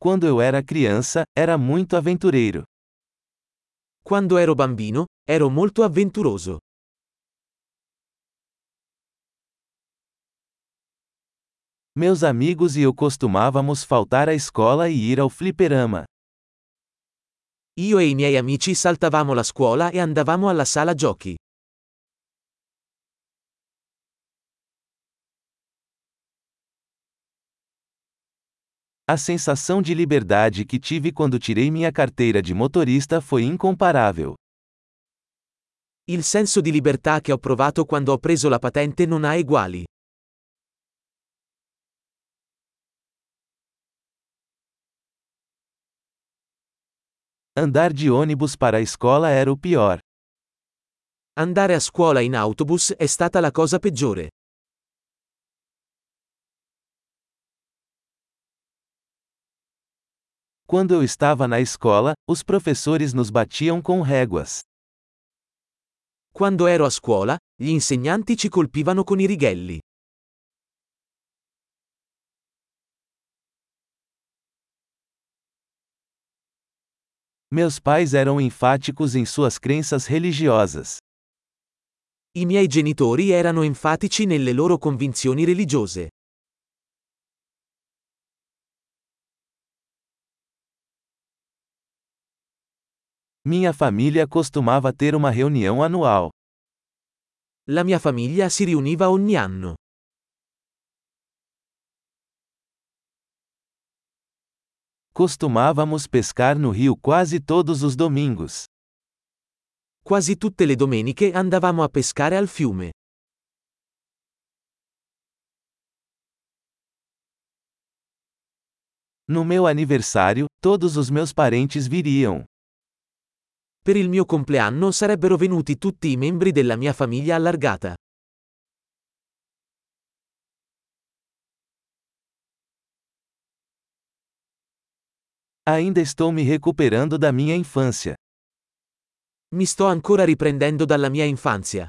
Quando eu era criança, era muito aventureiro. Quando ero bambino, ero molto avventuroso. Meus amigos e eu costumávamos faltar à escola e ir ao fliperama. Io e i miei amici saltavamo la scuola e andavamo alla sala giochi. A sensação de liberdade que tive quando tirei minha carteira de motorista foi incomparável. Il senso di libertà che ho provato quando ho preso la patente non ha eguali. Andar de ônibus para a escola era o pior. Andare a scuola in autobus è stata la cosa peggiore. Quando eu estava na escola, os professores nos batiam com réguas. Quando ero a scuola, gli insegnanti ci colpivano con i righelli. Meus pais eram enfáticos em suas crenças religiosas. I miei genitori erano enfatici nelle loro convinzioni religiose. Minha família costumava ter uma reunião anual. La mia famiglia si riuniva ogni anno. Costumávamos pescar no rio quase todos os domingos. Quasi tutte le domeniche andavamo a pescare al fiume. No meu aniversário, todos os meus parentes viriam. Per il mio compleanno sarebbero venuti tutti i membri della mia famiglia allargata. Ainda estou me recuperando da minha infância. Mi sto ancora riprendendo dalla mia infanzia.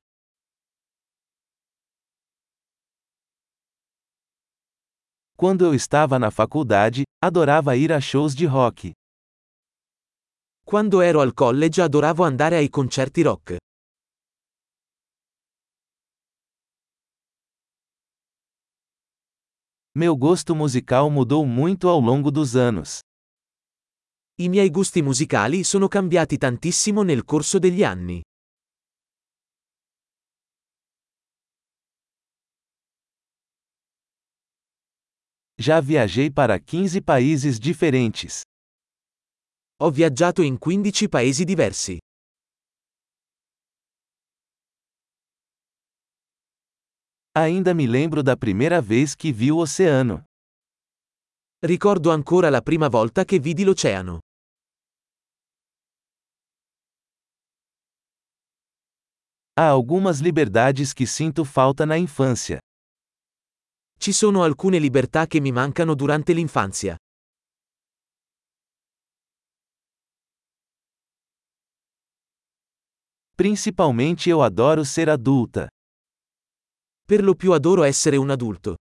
Quando eu estava na faculdade, adorava ir a shows de rock. Quando ero al college adoravo andare ai concerti rock. Meu gosto musical mudou muito ao longo dos anos. I miei gusti musicali sono cambiati tantissimo nel corso degli anni. Já viajei para 15 países diferentes. Ho viaggiato in 15 paesi diversi. Ainda me lembro da primeira vez que vi o oceano. Ricordo ancora la prima volta che vidi l'oceano. Há algumas liberdades que sinto falta na infância. Ci sono alcune libertà che mi mancano durante l'infanzia. Principalmente eu adoro ser adulta. Per lo più adoro essere un adulto.